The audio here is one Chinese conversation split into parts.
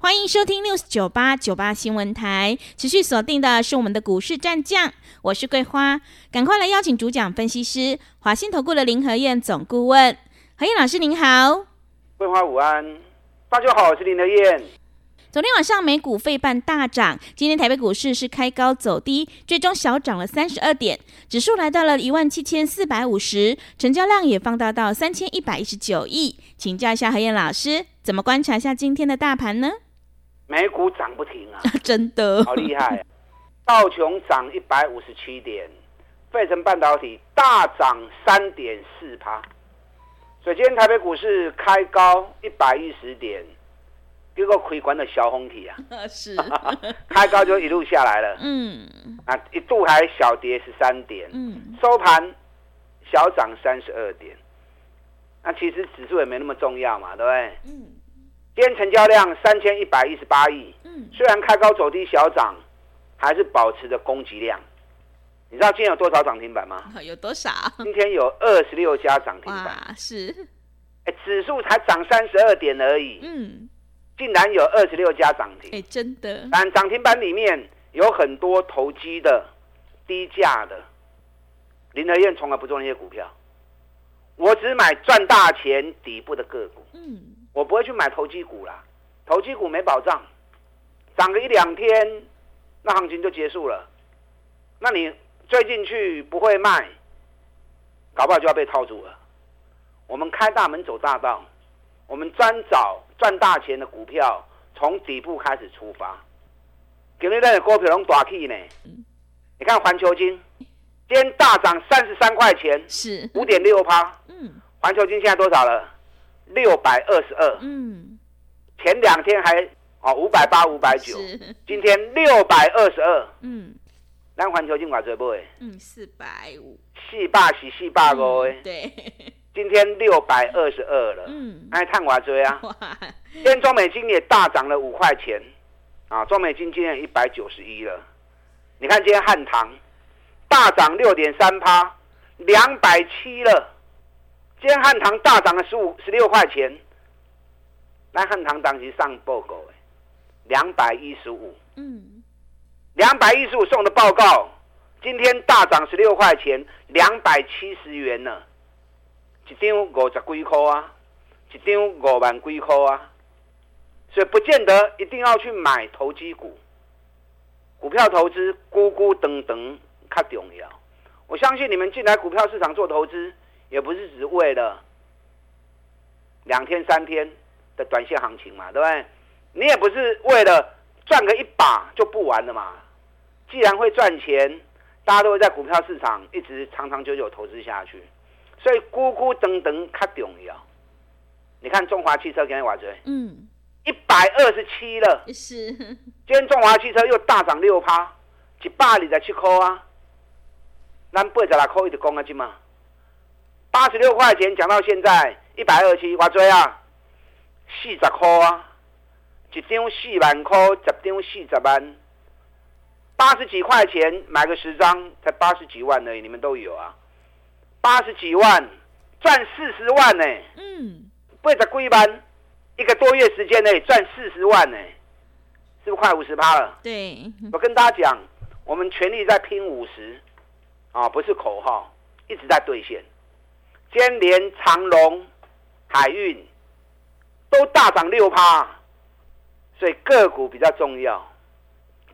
欢迎收听 News 九八九八新闻台，持续锁定的是我们的股市战将，我是桂花，赶快来邀请主讲分析师华信投顾的林和燕总顾问，何燕老师您好，桂花午安，大家好，我是林和燕。昨天晚上美股费半大涨，今天台北股市是开高走低，最终小涨了三十二点，指数来到了一万七千四百五十，成交量也放大到三千一百一十九亿，请教一下何燕老师，怎么观察一下今天的大盘呢？美股涨不停啊，真的好厉害啊！道琼涨一百五十七点，费城半导体大涨三点四趴。所以今天台北股市开高一百一十点，结果开关的小红体啊，是 开高就一路下来了。嗯，啊，一度还小跌十三点，嗯，收盘小涨三十二点。那其实指数也没那么重要嘛，对不对？嗯。今天成交量三千一百一十八亿，嗯，虽然开高走低小涨，还是保持着攻击量。你知道今天有多少涨停板吗？有多少？今天有二十六家涨停板。是，哎，指数才涨三十二点而已，嗯，竟然有二十六家涨停，哎，真的。但涨停板里面有很多投机的、低价的。林和燕从来不做那些股票，我只买赚大钱底部的个股，嗯。我不会去买投机股啦，投机股没保障，涨个一两天，那行情就结束了。那你追进去不会卖，搞不好就要被套住了。我们开大门走大道，我们专找赚大钱的股票，从底部开始出发。今天的股票拢大起呢，你看环球金，今天大涨三十三块钱，是五点六趴。嗯，环球金现在多少了？六百二十二，嗯，前两天还哦五百八五百九，今天六百二十二，嗯，咱环球晶挂最不会，嗯，四百五，四百是四百五，对，今天六百二十二了，嗯，哎探挂追啊，今天中美金也大涨了五块钱，啊，中美金今天一百九十一了，你看今天汉唐大涨六点三趴，两百七了。今天汉唐大涨了十五十六块钱，那汉唐当时上报告哎，两百一十五，嗯，两百一十五送的报告，今天大涨十六块钱，两百七十元呢，一张五十几块啊，一张五万几块啊，所以不见得一定要去买投机股，股票投资咕咕噔噔较重要，我相信你们进来股票市场做投资。也不是只为了两天三天的短线行情嘛，对不对？你也不是为了赚个一把就不玩了嘛。既然会赚钱，大家都会在股票市场一直长长久久投资下去，所以咕咕噔噔较重要。你看中华汽车今天多少？嗯，一百二十七了。是。今天中华汽车又大涨六趴，一百二十七块啊。咱八十六块一直讲啊，今嘛。八十六块钱讲到现在一百二十七，我追啊，四十块啊，一张四万块，十张四十万，八十几块钱买个十张才八十几万而已，你们都有啊，八十几万赚四十万呢，嗯，八十几万一个多月时间内赚四十万呢，是不是快五十趴了？对，我跟大家讲，我们全力在拼五十，啊，不是口号，一直在兑现。今天连长隆、海运都大涨六趴，所以个股比较重要。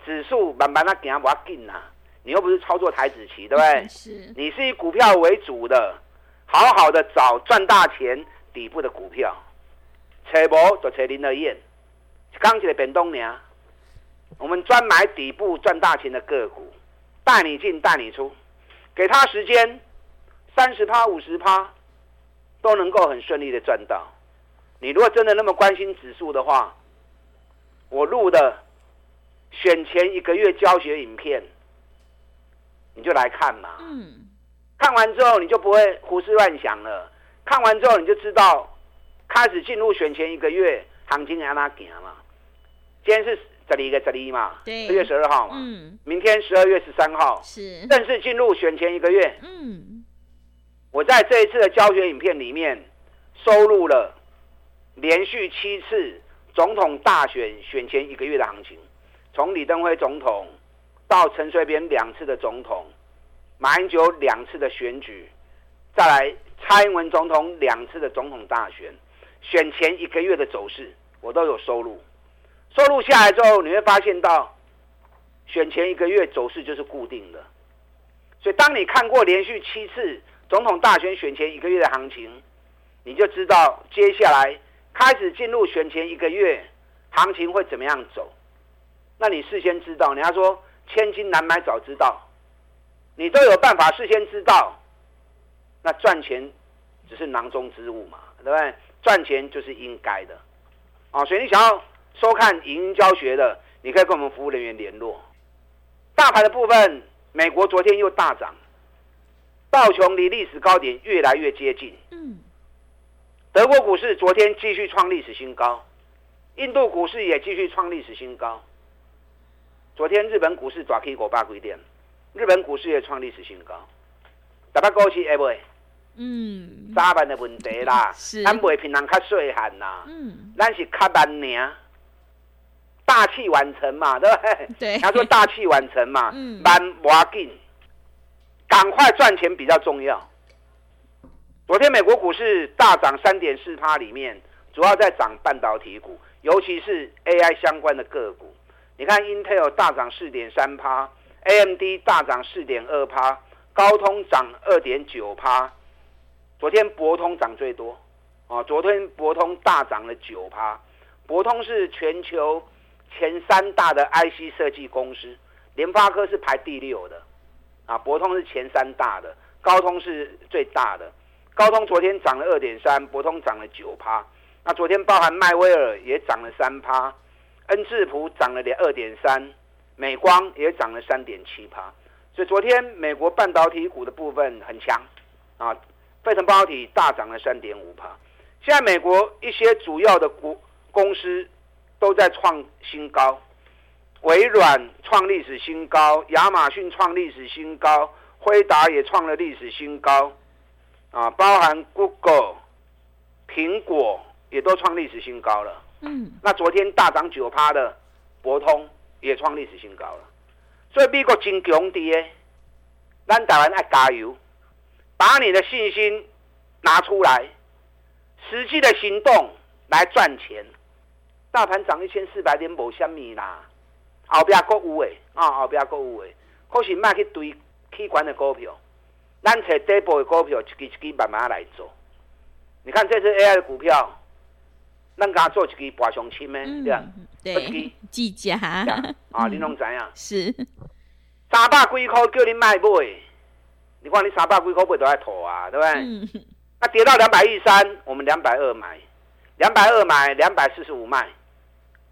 指数慢慢的行不要紧呐，你又不是操作台子棋，对不对？是。你是以股票为主的，好好的找赚大钱底部的股票。找无就找林德燕，刚起来变动娘。我们专买底部赚大钱的个股，带你进带你出，给他时间。三十趴、五十趴都能够很顺利的赚到。你如果真的那么关心指数的话，我录的选前一个月教学影片，你就来看嘛。嗯。看完之后，你就不会胡思乱想了。看完之后，你就知道开始进入选前一个月，行情安哪行嘛。今天是这里一个这里嘛，对，十月十二号嘛。嗯。明天十二月十三号是正式进入选前一个月。嗯。我在这一次的教学影片里面收录了连续七次总统大选选前一个月的行情，从李登辉总统到陈水扁两次的总统。马英九两次的选举，再来蔡英文总统两次的总统大选，选前一个月的走势，我都有收录。收录下来之后，你会发现到，选前一个月走势就是固定的。所以，当你看过连续七次总统大选选前一个月的行情，你就知道接下来开始进入选前一个月行情会怎么样走。那你事先知道，人家说千金难买早知道。你都有办法事先知道，那赚钱只是囊中之物嘛，对不对？赚钱就是应该的，啊，所以你想要收看影音教学的，你可以跟我们服务人员联络。大盘的部分，美国昨天又大涨，道琼离历史高点越来越接近。嗯。德国股市昨天继续创历史新高，印度股市也继续创历史新高。昨天日本股市抓 K 国八规点？日本股市也创历史新高，大把股市会不会？嗯，早晚的问题啦，咱卖平人较细汉呐，嗯，咱是较慢尔，大器晚成嘛，对不对？对，他说大器晚成嘛，嗯，慢不要紧，赶快赚钱比较重要。昨天美国股市大涨三点四趴，里面主要在涨半导体股，尤其是 AI 相关的个股。你看 Intel 大涨四点三趴。AMD 大涨四点二趴，高通涨二点九趴，昨天博通涨最多，啊，昨天博通大涨了九趴，博通是全球前三大的 IC 设计公司，联发科是排第六的，啊，博通是前三大的，高通是最大的，高通昨天涨了二点三，博通涨了九趴，那昨天包含迈威尔也涨了三趴，恩智浦涨了点二点三。美光也涨了三点七趴，所以昨天美国半导体股的部分很强啊，费城半导体大涨了三点五趴。现在美国一些主要的股公司都在创新高，微软创历史新高，亚马逊创历史新高，辉达也创了历史新高，啊，包含 Google、苹果也都创历史新高了。嗯，那昨天大涨九趴的博通。也创历史新高了，所以美国真强的，咱台湾要加油，把你的信心拿出来，实际的行动来赚钱。大盘涨一千四百点某虾米啦，后边还有诶，啊后边还有诶，可是卖去堆起管的股票，咱找底部的股票一支一支慢慢来做。你看这次 AI 的股票。咱家做一支博上清的，对啊，对，技嘉。啊，你拢知影？是。三百几块叫你卖买，你看你三百几块买都爱吐啊，对不对？嗯、那跌到两百一三，我们两百二买，两百二买，两百四十五卖，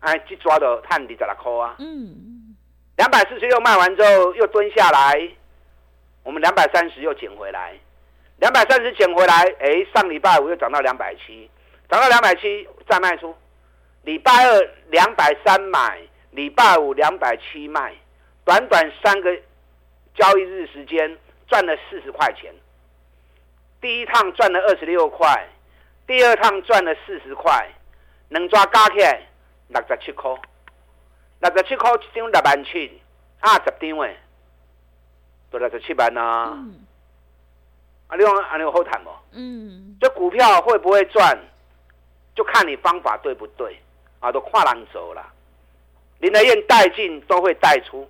哎，一抓的探底十六块啊。嗯，两百四十六卖完之后又蹲下来，我们两百三十又捡回来，两百三十捡回来，哎，上礼拜五又涨到两百七。涨到两百七再卖出，礼拜二两百三买，礼拜五两百七卖，短短三个交易日时间赚了四十块钱。第一趟赚了二十六块，第二趟赚了四十块，能抓加起来六十七块，六十七块一张六万七，二十张诶，都六十七万啊！嗯、啊，你讲啊，你有好谈不？嗯，这股票会不会赚？就看你方法对不对啊，都跨栏走了，林德燕带进都会带出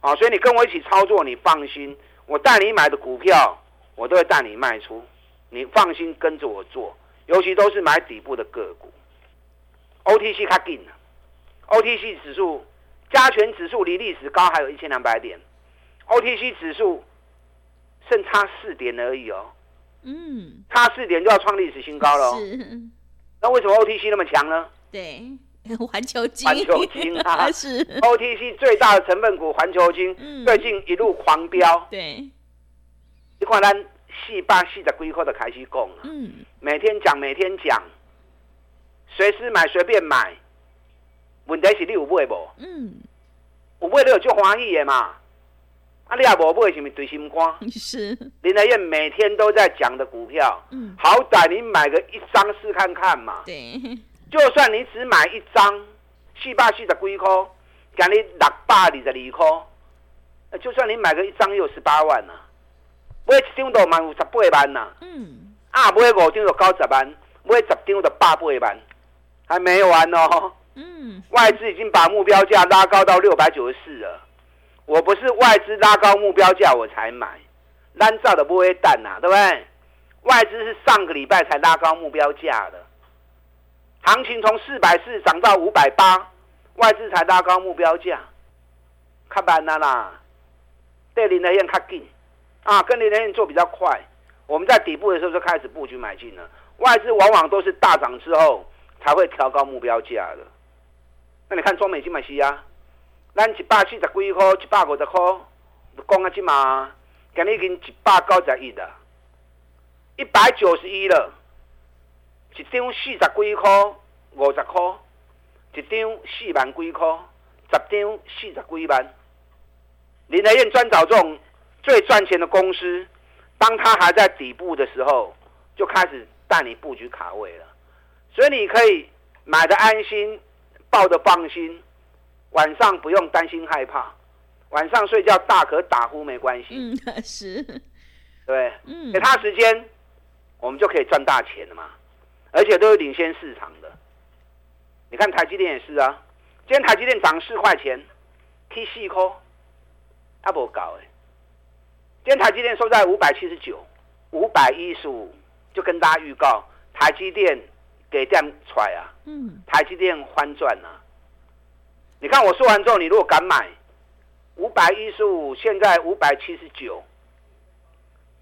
啊，所以你跟我一起操作，你放心，我带你买的股票，我都会带你卖出，你放心跟着我做，尤其都是买底部的个股。OTC 卡紧了，OTC 指数加权指数离历史高还有一千两百点，OTC 指数剩差四点而已哦，嗯，差四点就要创历史新高了哦。那为什么 OTC 那么强呢？对，环球金，环球金啊，是。OTC 最大的成分股，环球金、嗯、最近一路狂飙。对，你看咱四百四十几块的开始讲嗯，每天讲，每天讲，随时买，随便买。问题是你有买无？嗯，有买你有就欢喜的嘛。啊，你也无买，是咪对心肝？是。林德燕每天都在讲的股票，嗯，好歹你买个一张试看看嘛。对。就算你只买一张，四百四十几块，给你六百二十二块，就算你买个一张，也有十八万呐、啊。买一张都万有十八万呐、啊。嗯。啊，买五张就九十万，买十张就百八万，还没完哦。嗯。外资已经把目标价拉高到六百九十四了。我不是外资拉高目标价我才买，烂造的不会淡呐，对不对？外资是上个礼拜才拉高目标价的。行情从四百四涨到五百八，外资才拉高目标价，看板了啦。对林德燕较紧啊，跟林德燕做比较快。我们在底部的时候就开始布局买进了。外资往往都是大涨之后才会调高目标价的。那你看中美金买西啊，咱一百四十几块，一百五十块，讲啊这嘛，今日已经一百九十一了，一百九十一了。一张四十几块，五十块；一张四万几块，十张四十几万。林德燕专找这种最赚钱的公司，当他还在底部的时候，就开始带你布局卡位了。所以你可以买的安心，抱的放心，晚上不用担心害怕，晚上睡觉大可打呼没关系。嗯，是，对，嗯，给他时间，我们就可以赚大钱了嘛。而且都是领先市场的，你看台积电也是啊，今天台积电涨四块钱，K 四颗，阿不搞哎，今天台积电收在五百七十九，五百一十五，就跟大家预告，台积电给点出来啊，嗯，台积电翻转啊，你看我说完之后，你如果敢买，五百一十五，现在五百七十九，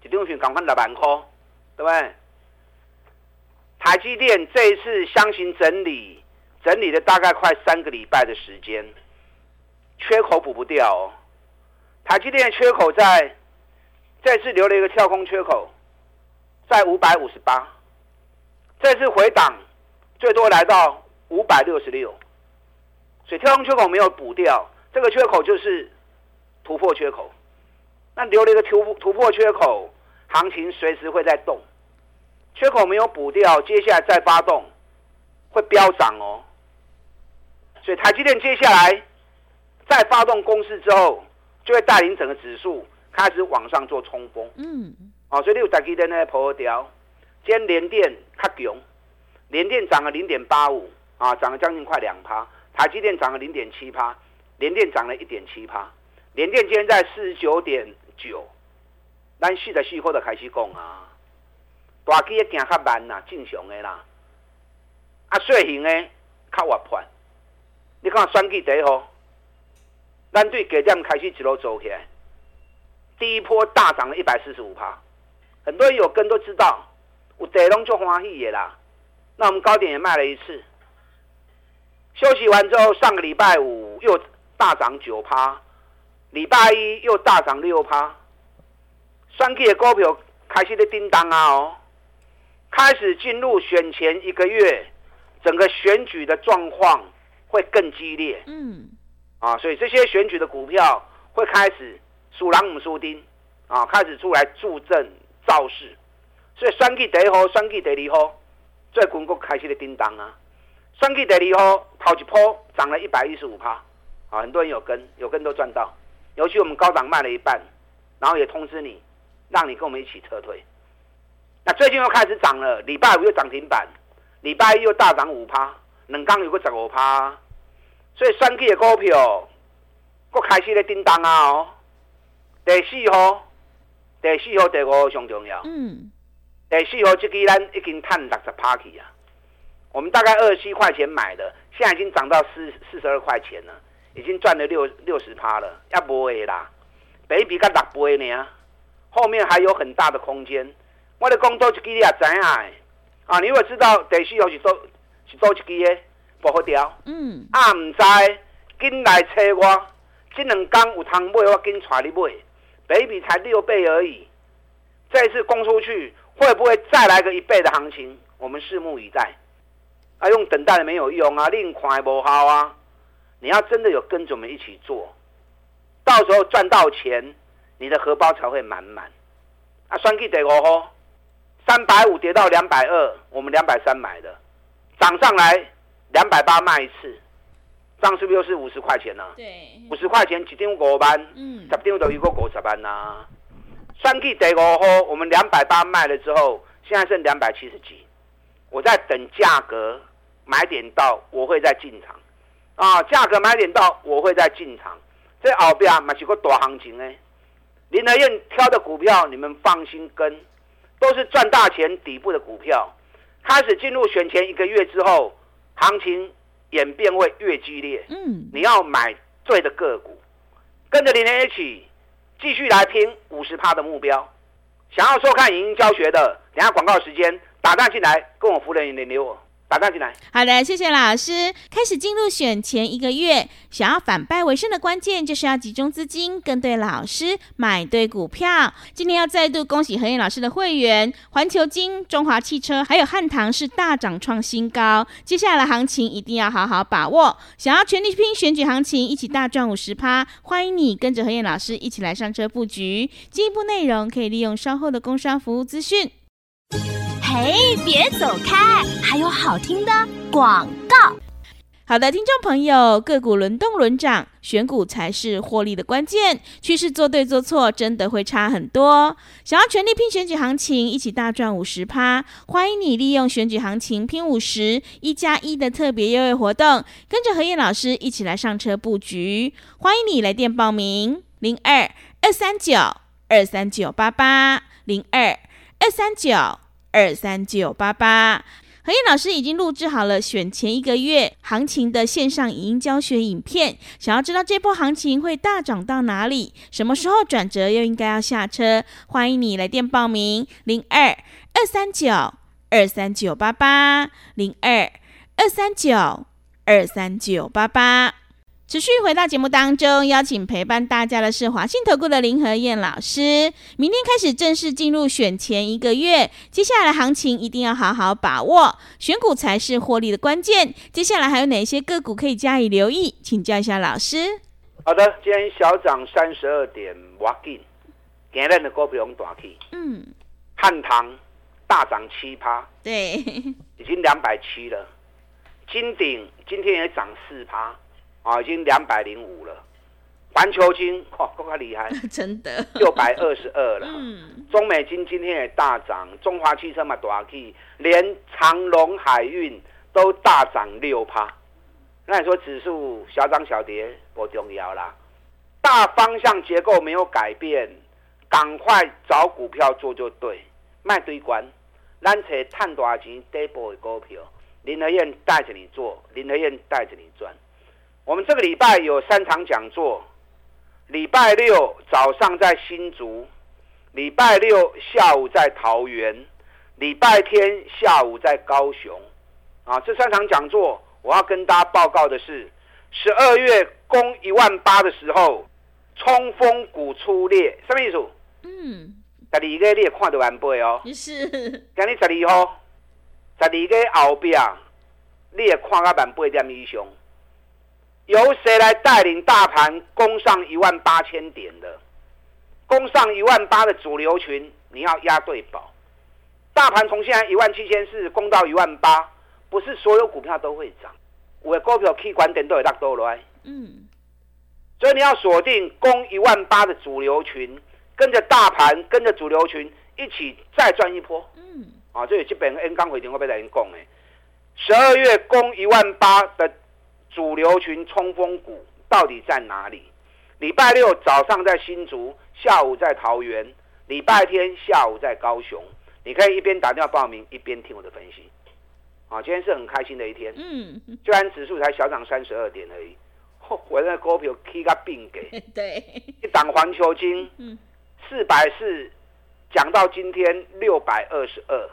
一张选赶快六万块，对不对？台积电这一次箱型整理，整理了大概快三个礼拜的时间，缺口补不掉哦。台积电的缺口在这次留了一个跳空缺口，在五百五十八，这次回档最多来到五百六十六，所以跳空缺口没有补掉，这个缺口就是突破缺口。那留了一个突突破缺口，行情随时会在动。缺口没有补掉，接下来再发动会飙涨哦。所以台积电接下来再发动攻势之后，就会带领整个指数开始往上做冲锋。嗯，哦，所以你有台积电呢破掉，今天联电较强，联电涨了零点八五啊，涨了将近快两趴。台积电涨了零点七趴，联电涨了一点七趴。联电今天在四十九点九，咱四十四块的开始讲啊。大机也行较慢啦，正常的啦。啊，小型嘅较活泼。你看选举第一号，咱对低点开始一路走起来，第一波大涨了一百四十五趴。很多人有跟都知道，有地拢就欢喜嘅啦。那我们高点也卖了一次，休息完之后，上个礼拜五又大涨九趴，礼拜一又大涨六趴。选举嘅股票开始咧叮当啊哦。开始进入选前一个月，整个选举的状况会更激烈。嗯，啊，所以这些选举的股票会开始输人不输丁，啊，开始出来助阵造势。所以选举第一号、选举第二号，最近国开始的叮当啊。选举第二号头一波涨了一百一十五趴，啊，很多人有跟，有跟都赚到。尤其我们高档卖了一半，然后也通知你，让你跟我们一起撤退。那最近又开始涨了，礼拜五又涨停板，礼拜一又大涨五趴，两刚有个十五趴，所以选举的股票，又开始咧叮当啊哦。第四号、第四号、第五号上重要。嗯。第四号这支咱已经赚六十趴去啊，我们大概二十七块钱买的，现在已经涨到四四十二块钱了，已经赚了六六十趴了，要不会啦，北比才六倍呢，后面还有很大的空间。我的工作一支你也知影的，啊，你如果知道第四号是做是做一支的，不好调。嗯，啊，唔知紧来找我，这两天有通买，我紧带你买，本益比才六倍而已。这一次供出去，会不会再来个一倍的行情？我们拭目以待。啊，用等待的没有用啊，另款不好啊。你要真的有跟着我们一起做，到时候赚到钱，你的荷包才会满满。啊，双 K 得我吼，三百五跌到两百二，我们两百三买的，涨上来两百八卖一次，这样是不是又是五十块钱呢？对，五十块钱几点五万？嗯，十点都一个五十万呐。双 K 得我吼，我们两百八卖了之后，现在剩两百七十几，我在等价格买点到，我会再进场。啊，价格买点到，我会再进场。这后边嘛是个大行情呢。林德燕挑的股票，你们放心跟，都是赚大钱底部的股票。开始进入选前一个月之后，行情演变会越激烈。嗯，你要买对的个股，跟着林和彦一起继续来拼五十趴的目标。想要收看影音教学的，等下广告时间打断进来，跟我夫人联络我。打进来。好的，谢谢老师。开始进入选前一个月，想要反败为胜的关键就是要集中资金，跟对老师，买对股票。今天要再度恭喜何燕老师的会员，环球金、中华汽车还有汉唐是大涨创新高。接下来的行情一定要好好把握。想要全力拼选举行情，一起大赚五十趴，欢迎你跟着何燕老师一起来上车布局。进一步内容可以利用稍后的工商服务资讯。嘿，别走开！还有好听的广告。好的，听众朋友，个股轮动轮涨，选股才是获利的关键。趋势做对做错，真的会差很多。想要全力拼选举行情，一起大赚五十趴，欢迎你利用选举行情拼五十一加一的特别优惠活动，跟着何燕老师一起来上车布局。欢迎你来电报名：零二二三九二三九八八零二二三九。二三九八八，何燕老师已经录制好了选前一个月行情的线上影音教学影片。想要知道这波行情会大涨到哪里，什么时候转折又应该要下车？欢迎你来电报名：零二二三九二三九八八零二二三九二三九八八。持续回到节目当中，邀请陪伴大家的是华信投顾的林和燕老师。明天开始正式进入选前一个月，接下来的行情一定要好好把握，选股才是获利的关键。接下来还有哪些个股可以加以留意？请教一下老师。好的，今天小涨三十二点，哇劲，今天的股票用大气。嗯，汉唐大涨七趴，对，已经两百七了。金鼎今天也涨四趴。啊，已经两百零五了，环球金哇，够够厉害，真的。六百二十二了。嗯，中美金今天也大涨，中华汽车嘛大起，连长荣海运都大涨六趴。那你说指数小涨小跌不重要啦，大方向结构没有改变，赶快找股票做就对，卖堆关，咱找赚大钱底部的股票，林和燕带着你做，林和燕带着你赚。我们这个礼拜有三场讲座，礼拜六早上在新竹，礼拜六下午在桃园，礼拜天下午在高雄。啊，这三场讲座我要跟大家报告的是，十二月攻一万八的时候，冲锋股出列，什么意思？嗯，十二月你也看得完背哦。是。今日十二号，十二个后边，你也看个万八点英雄。由谁来带领大盘攻上一万八千点的？攻上一万八的主流群，你要押对宝。大盘从现在一万七千四攻到一万八，不是所有股票都会涨。我的股票可以管点都有大多来。嗯，所以你要锁定攻一万八的主流群，跟着大盘，跟着主流群一起再赚一波。嗯，啊，这里基本 N 刚回电话被大家讲诶，十二月攻一万八的。主流群冲锋股到底在哪里？礼拜六早上在新竹，下午在桃园，礼拜天下午在高雄。你可以一边打电话报名，一边听我的分析。啊，今天是很开心的一天。嗯，虽然指数才小涨三十二点而已，我那股票 K 个并给。对，一档环球金，嗯，四百四，讲到今天六百二十二，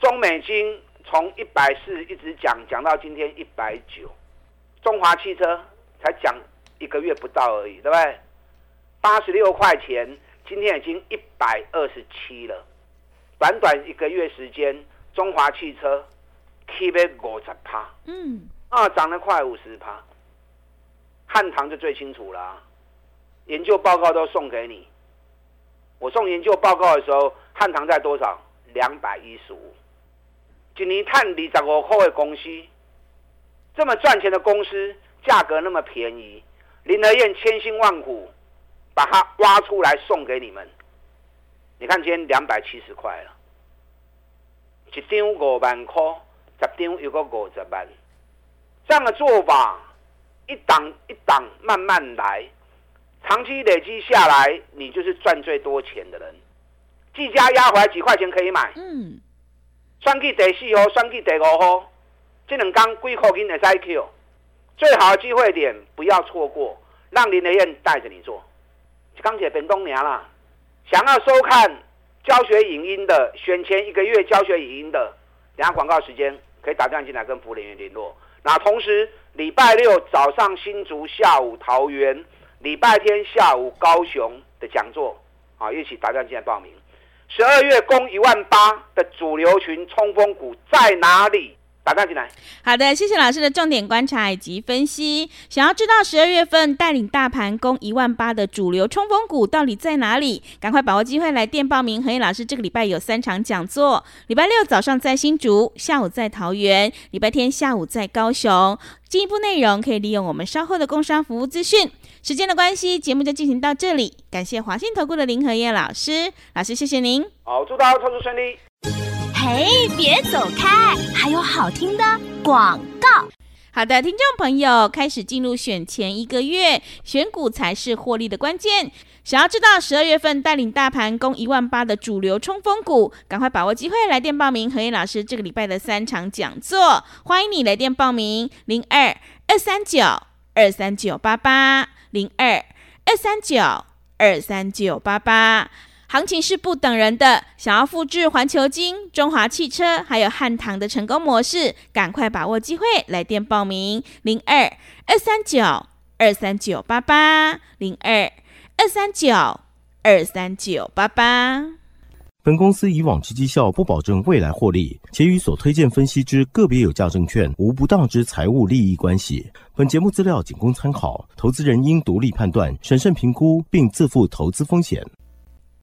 中美金从一百四一直讲讲到今天一百九，中华汽车才讲一个月不到而已，对不对？八十六块钱，今天已经一百二十七了，短短一个月时间，中华汽车 keep 五十趴，嗯，啊，涨了快五十趴。汉唐就最清楚了，啊，研究报告都送给你。我送研究报告的时候，汉唐在多少？两百一十五。一年赚二十五块的公司，这么赚钱的公司，价格那么便宜，林和燕千辛万苦把它挖出来送给你们。你看今天两百七十块了，一张五万块，十张有个五十万，这样的做法。一档一档慢慢来，长期累积下来，你就是赚最多钱的人。技嘉压回来几块钱可以买？嗯。选去第四号，选去第五号，这两天几块钱的 IQ，最好的机会点不要错过，让林德燕带着你做。钢铁本东娘啦，想要收看教学影音的，选前一个月教学影音的，等下广告时间可以打电话进来跟服务人员联络。那同时。礼拜六早上新竹，下午桃园，礼拜天下午高雄的讲座，啊，一起打电话进来报名。十二月攻一万八的主流群冲锋股在哪里？打电话进来。好的，谢谢老师的重点观察以及分析。想要知道十二月份带领大盘攻一万八的主流冲锋股到底在哪里？赶快把握机会来电报名。何燕老师这个礼拜有三场讲座：礼拜六早上在新竹，下午在桃园，礼拜天下午在高雄。进一步内容可以利用我们稍后的工商服务资讯。时间的关系，节目就进行到这里。感谢华信投顾的林和燕老师，老师谢谢您。好，祝大家操作顺利。嘿，别走开，还有好听的广告。好的，听众朋友，开始进入选前一个月，选股才是获利的关键。想要知道十二月份带领大盘攻一万八的主流冲锋股，赶快把握机会来电报名。和彦老师这个礼拜的三场讲座，欢迎你来电报名：零二二三九二三九八八零二二三九二三九八八。行情是不等人的，想要复制环球金、中华汽车还有汉唐的成功模式，赶快把握机会来电报名：零二二三九二三九八八零二。二三九二三九八八。本公司以往之绩效不保证未来获利，且与所推荐分析之个别有价证券无不当之财务利益关系。本节目资料仅供参考，投资人应独立判断、审慎评估，并自负投资风险。